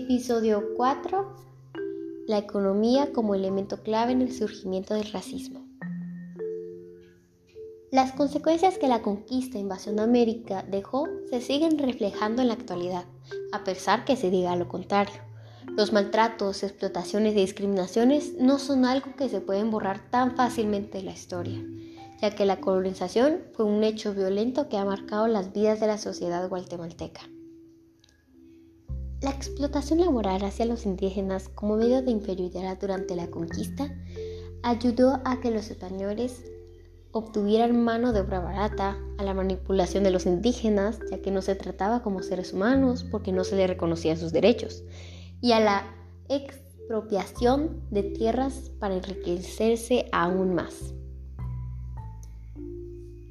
Episodio 4. La economía como elemento clave en el surgimiento del racismo. Las consecuencias que la conquista e invasión de América dejó se siguen reflejando en la actualidad, a pesar que se diga lo contrario. Los maltratos, explotaciones y discriminaciones no son algo que se pueden borrar tan fácilmente de la historia, ya que la colonización fue un hecho violento que ha marcado las vidas de la sociedad guatemalteca. La explotación laboral hacia los indígenas como medio de inferioridad durante la conquista ayudó a que los españoles obtuvieran mano de obra barata, a la manipulación de los indígenas, ya que no se trataba como seres humanos porque no se les reconocían sus derechos, y a la expropiación de tierras para enriquecerse aún más.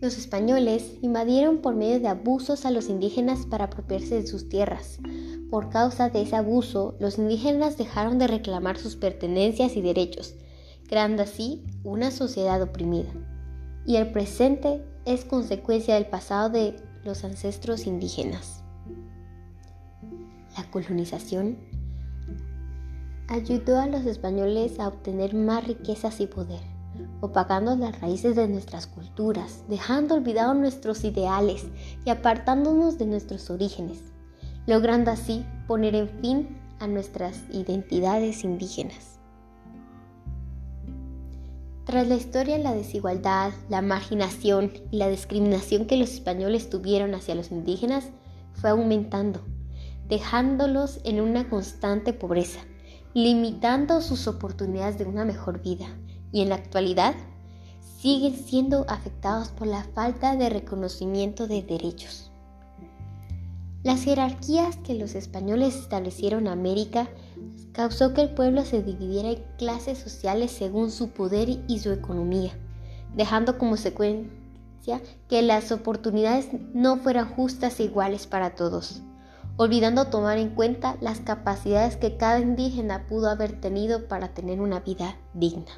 Los españoles invadieron por medio de abusos a los indígenas para apropiarse de sus tierras, por causa de ese abuso, los indígenas dejaron de reclamar sus pertenencias y derechos, creando así una sociedad oprimida. Y el presente es consecuencia del pasado de los ancestros indígenas. La colonización ayudó a los españoles a obtener más riquezas y poder, opacando las raíces de nuestras culturas, dejando olvidados nuestros ideales y apartándonos de nuestros orígenes logrando así poner en fin a nuestras identidades indígenas. Tras la historia, la desigualdad, la marginación y la discriminación que los españoles tuvieron hacia los indígenas fue aumentando, dejándolos en una constante pobreza, limitando sus oportunidades de una mejor vida y en la actualidad siguen siendo afectados por la falta de reconocimiento de derechos. Las jerarquías que los españoles establecieron en América causó que el pueblo se dividiera en clases sociales según su poder y su economía, dejando como secuencia que las oportunidades no fueran justas e iguales para todos, olvidando tomar en cuenta las capacidades que cada indígena pudo haber tenido para tener una vida digna.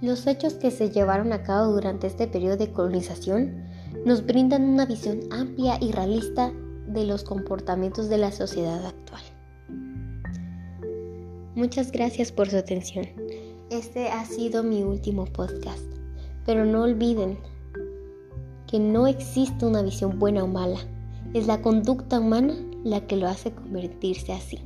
Los hechos que se llevaron a cabo durante este periodo de colonización nos brindan una visión amplia y realista de los comportamientos de la sociedad actual. Muchas gracias por su atención. Este ha sido mi último podcast, pero no olviden que no existe una visión buena o mala, es la conducta humana la que lo hace convertirse así.